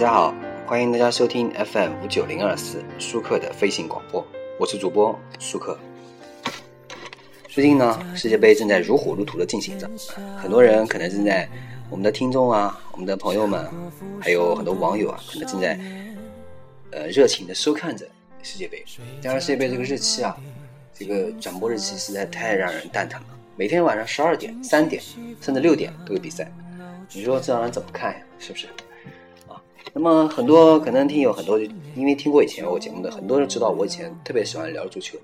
大家好，欢迎大家收听 FM 五九零二四舒克的飞行广播，我是主播舒克。最近呢，世界杯正在如火如荼的进行着，很多人可能正在，我们的听众啊，我们的朋友们，还有很多网友啊，可能正在，呃，热情的收看着世界杯。当然，世界杯这个日期啊，这个转播日期实在太让人蛋疼了，每天晚上十二点、三点，甚至六点都有比赛，你说这让人怎么看呀？是不是？那么很多可能听友很多，因为听过以前我节目的，很多人知道我以前特别喜欢聊足球。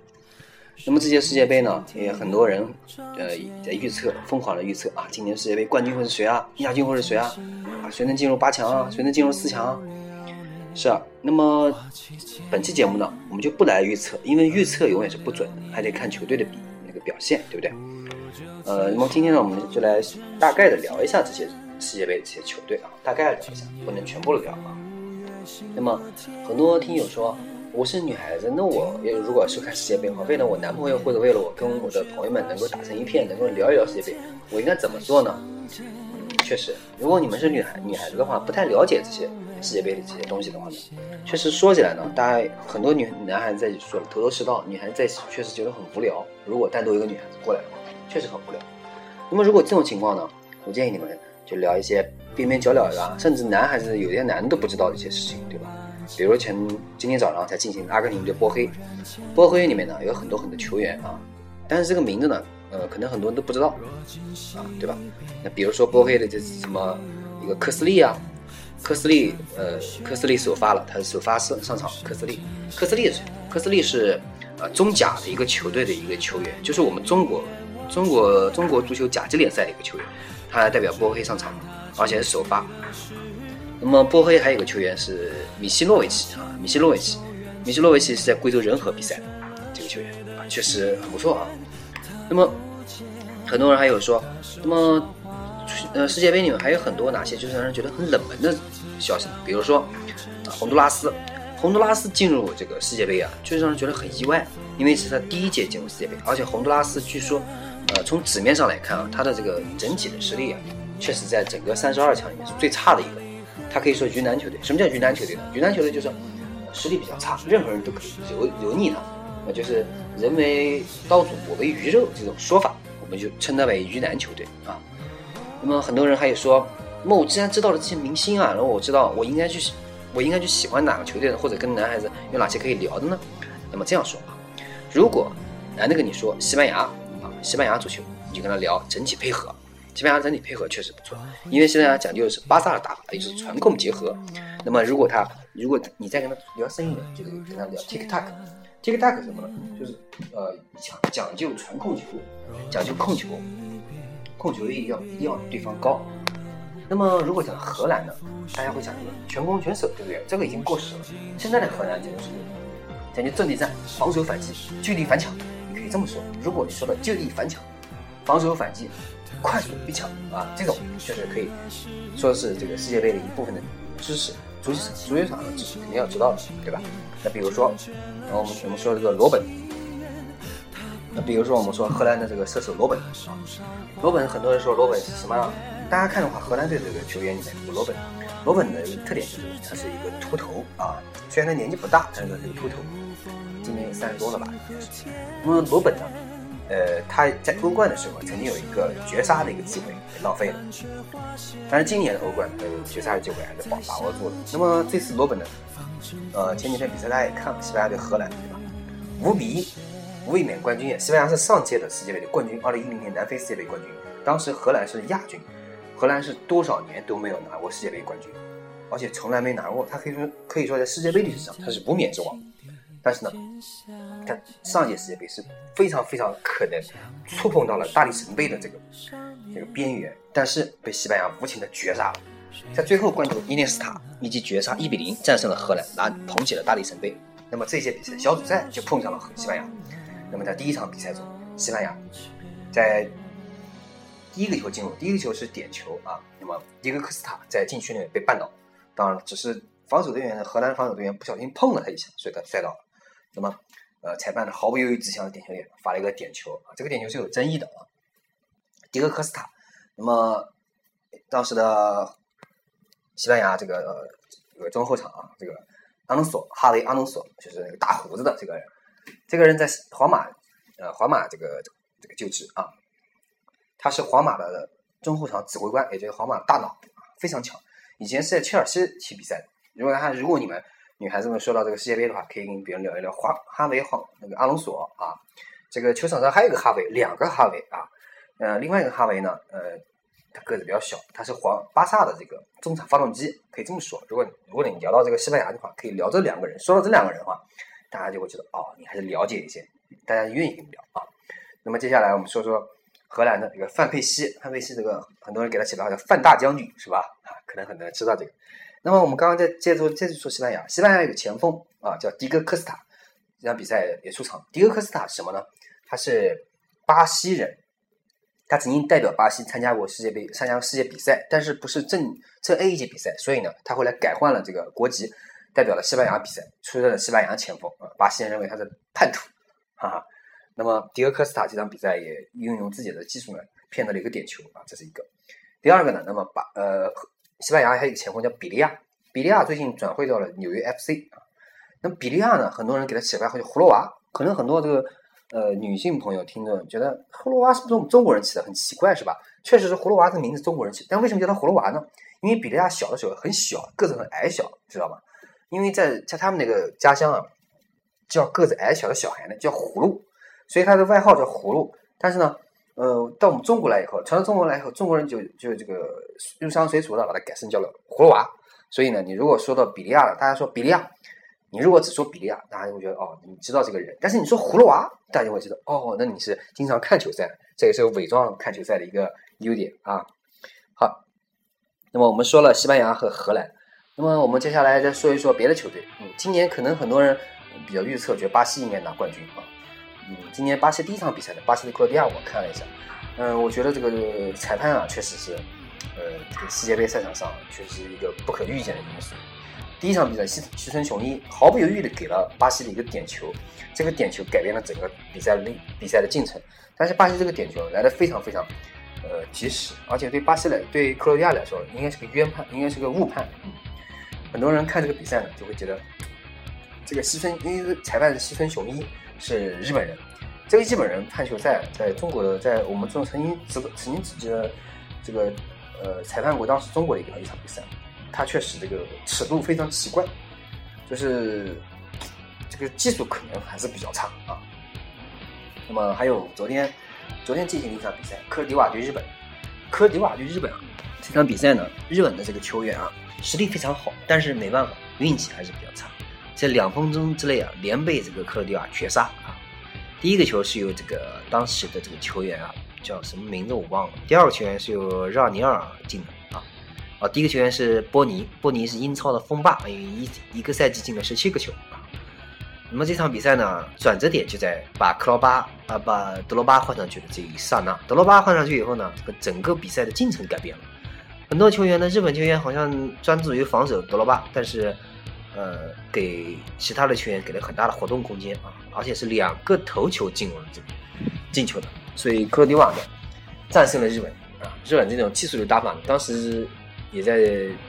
那么这届世界杯呢，也很多人呃在预测，疯狂的预测啊，今年世界杯冠军会是谁啊？亚军会是谁啊？啊，谁能进入八强啊？谁能进入四强？啊？是啊。那么本期节目呢，我们就不来预测，因为预测永远是不准的，还得看球队的比那个表现，对不对？呃，那么今天呢，我们就来大概的聊一下这些。世界杯的这些球队啊，大概聊一下，不能全部聊啊。那么很多听友说，我是女孩子，那我如果是看世界杯的话，为了我男朋友或者为了我跟我的朋友们能够打成一片，能够聊一聊世界杯，我应该怎么做呢？确实，如果你们是女孩女孩子的话，不太了解这些世界杯的这些东西的话呢，确实说起来呢，大家很多女男孩子在说头头是道，女孩子在确实觉得很无聊。如果单独一个女孩子过来的话，确实很无聊。那么如果这种情况呢，我建议你们。就聊一些边边角角的，甚至男孩子有些男的都不知道的一些事情，对吧？比如前今天早上才进行阿根廷的波黑，波黑里面呢有很多很多球员啊，但是这个名字呢，呃，可能很多人都不知道啊，对吧？那比如说波黑的这什么一个科斯利啊，科斯利，呃，科斯利首发了，他是首发上上场，科斯利，科斯利是谁科斯利是呃中甲的一个球队的一个球员，就是我们中国中国中国足球甲级联赛的一个球员。他来代表波黑上场，而且是首发。那么波黑还有个球员是米西诺维奇啊，米西诺维奇，米西诺维奇是在贵州仁和比赛的这个球员啊，确实很不错啊。那么很多人还有说，那么呃世界杯里面还有很多哪些就是让人觉得很冷门的消息，比如说啊洪都拉斯，洪都拉斯进入这个世界杯啊，就是让人觉得很意外，因为是他第一届进入世界杯，而且洪都拉斯据说。呃，从纸面上来看啊，他的这个整体的实力啊，确实在整个三十二强里面是最差的一个。他可以说鱼腩球队。什么叫鱼腩球队呢？鱼腩球队就是实力比较差，任何人都可以揉揉腻他，那就是人为刀俎，我为鱼肉这种说法，我们就称它为鱼腩球队啊。那么很多人还有说，那么我既然知道了这些明星啊，然后我知道我应该去，我应该去喜欢哪个球队的，或者跟男孩子有哪些可以聊的呢？那么这样说啊，如果男的跟你说西班牙啊。西班牙足球，你就跟他聊整体配合。西班牙整体配合确实不错，因为西班牙讲究的是巴萨的打法，也就是传控结合。那么如果他，如果你再跟他聊深一点，就是跟他聊 tik tak。tik tak 什么呢？就是呃讲讲究传控球，讲究控球，控球力要一定要对方高。那么如果讲荷兰呢，大家会讲什么？全攻全守，对不对？这个已经过时了。现在的荷兰就是讲究阵地战，防守反击，距离反抢。你可以这么说，如果你说的就地反抢、防守反击、快速逼抢啊，这种确实可以说是这个世界杯的一部分的知识，足球场足球场的知识肯定要知道的，对吧？那比如说，然后我们我们说这个罗本，那比如说我们说荷兰的这个射手罗本啊，罗本很多人说罗本是什么？大家看的话，荷兰队这个球员里面罗本，罗本的特点就是他是一个秃头啊，虽然他年纪不大，但是他是个秃头。今年三十多了吧？那么罗本呢？呃，他在欧冠的时候曾经有一个绝杀的一个机会给浪费了，但是今年的欧冠，呃，绝杀的机会还是把把握住了。那么这次罗本呢？呃，前几天比赛大家也看了，西班牙对荷兰，对吧？五比一，卫冕冠军。西班牙是上届的世界杯的冠军，二零一零年南非世界杯冠军，当时荷兰是亚军。荷兰是多少年都没有拿过世界杯冠军，而且从来没拿过。他可以说可以说在世界杯历史上他是无冕之王。但是呢，他上届世界杯是非常非常可能触碰到了大力神杯的这个这个边缘，但是被西班牙无情的绝杀了。在最后关头，伊涅斯塔以及绝杀一比零战胜了荷兰，拿捧起了大力神杯。那么这届比赛小组赛就碰上了西班牙。那么在第一场比赛中，西班牙在第一个球进入，第一个球是点球啊。那么迪戈科斯塔在禁区里面被绊倒，当然了，只是防守队员荷兰防守队员不小心碰了他一下，所以他摔倒了。那么，呃，裁判呢毫不犹豫指向了点球点，发了一个点球啊。这个点球是有争议的啊。迪戈科斯塔，那么当时的西班牙这个这个中后场啊，这个阿隆索哈维阿隆索就是那个大胡子的这个人，这个人在皇马呃皇马这个这个就职啊，他是皇马的中后场指挥官，也就是皇马大脑，非常强。以前是在切尔西踢比赛。如果他如果你们女孩子们说到这个世界杯的话，可以跟别人聊一聊哈哈维哈那个阿隆索啊，这个球场上还有一个哈维，两个哈维啊，呃，另外一个哈维呢，呃。他个子比较小，他是皇巴萨的这个中场发动机，可以这么说。如果如果你聊到这个西班牙的话，可以聊这两个人。说到这两个人的话，大家就会觉得哦，你还是了解一些，大家愿意跟你聊啊。那么接下来我们说说荷兰的这个范佩西，范佩西这个很多人给他起的号叫范大将军，是吧？啊，可能很多人知道这个。那么我们刚刚在接着接着说西班牙，西班牙有个前锋啊，叫迪戈科斯塔，这场比赛也出场。迪戈科斯塔是什么呢？他是巴西人。他曾经代表巴西参加过世界杯，参加世界比赛，但是不是正正 A 级比赛，所以呢，他后来改换了这个国籍，代表了西班牙比赛，出任了西班牙前锋啊。巴西人认为他是叛徒，哈哈。那么迪俄科斯塔这场比赛也运用自己的技术呢，骗得了一个点球啊，这是一个。第二个呢，那么把呃，西班牙还有一个前锋叫比利亚，比利亚最近转会到了纽约 FC 啊。那么比利亚呢，很多人给他起外号叫葫芦娃，可能很多这个。呃，女性朋友听着觉得葫芦娃是不是我们中国人起的，很奇怪是吧？确实是葫芦娃这个名字中国人起，但为什么叫他葫芦娃呢？因为比利亚小的时候很小，个子很矮小，知道吗？因为在在他们那个家乡啊，叫个子矮小的小孩呢叫葫芦，所以他的外号叫葫芦。但是呢，呃，到我们中国来以后，传到中国来以后，中国人就就这个入乡随俗的把它改成叫了葫芦娃。所以呢，你如果说到比利亚了，大家说比利亚。你如果只说比利亚，大家就会觉得哦，你知道这个人。但是你说葫芦娃，大家就会知道哦，那你是经常看球赛，这也是伪装看球赛的一个优点啊。好，那么我们说了西班牙和荷兰，那么我们接下来再说一说别的球队。嗯，今年可能很多人比较预测，觉得巴西应该拿冠军啊。嗯，今年巴西第一场比赛的巴西的克罗地亚，我看了一下，嗯，我觉得这个裁判啊，确实是，呃，这个世界杯赛场上确实是一个不可预见的因素。第一场比赛，西西村雄一毫不犹豫的给了巴西的一个点球，这个点球改变了整个比赛的比赛的进程。但是巴西这个点球来的非常非常，呃，及时，而且对巴西来，对克罗地亚来说，应该是个冤判，应该是个误判。嗯，很多人看这个比赛呢，就会觉得这个西村，因为裁判是西村雄一，是日本人。这个日本人判球赛，在中国的，在我们中曾经只曾经只的这个呃裁判过当时中国的一个一场比赛。他确实这个尺度非常奇怪，就是这个技术可能还是比较差啊。那么还有昨天，昨天进行的一场比赛，科迪瓦对日本，科迪瓦对日本啊，这场比赛呢，日本的这个球员啊实力非常好，但是没办法，运气还是比较差，在两分钟之内啊连被这个科罗迪亚绝杀啊。第一个球是由这个当时的这个球员啊叫什么名字我忘了，第二个球员是由让尼尔进的。啊，啊第一个球员是波尼，波尼是英超的锋霸，一一个赛季进了十七个球啊。那么这场比赛呢，转折点就在把克罗巴啊，把德罗巴换上去的这一刹那。德罗巴换上去以后呢，这个整个比赛的进程改变了。很多球员呢，日本球员好像专注于防守德罗巴，但是呃，给其他的球员给了很大的活动空间啊，而且是两个头球进入了这个进球的，所以克罗地亚呢战胜了日本啊。日本这种技术流打法，当时。也在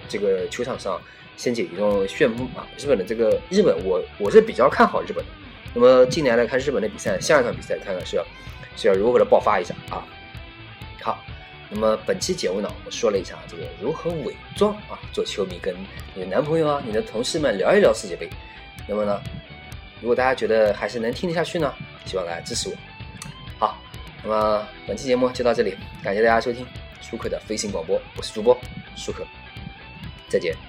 这个球场上掀起一种旋风啊！日本的这个日本，我我是比较看好日本的。那么近年来看日本的比赛，下一场比赛看看是要是要如何的爆发一下啊！那么本期节目呢，我说了一下这个如何伪装啊，做球迷跟你的男朋友啊、你的同事们聊一聊世界杯。那么呢，如果大家觉得还是能听得下去呢，希望大家支持我。好，那么本期节目就到这里，感谢大家收听舒克的飞行广播，我是主播。舒克，再见。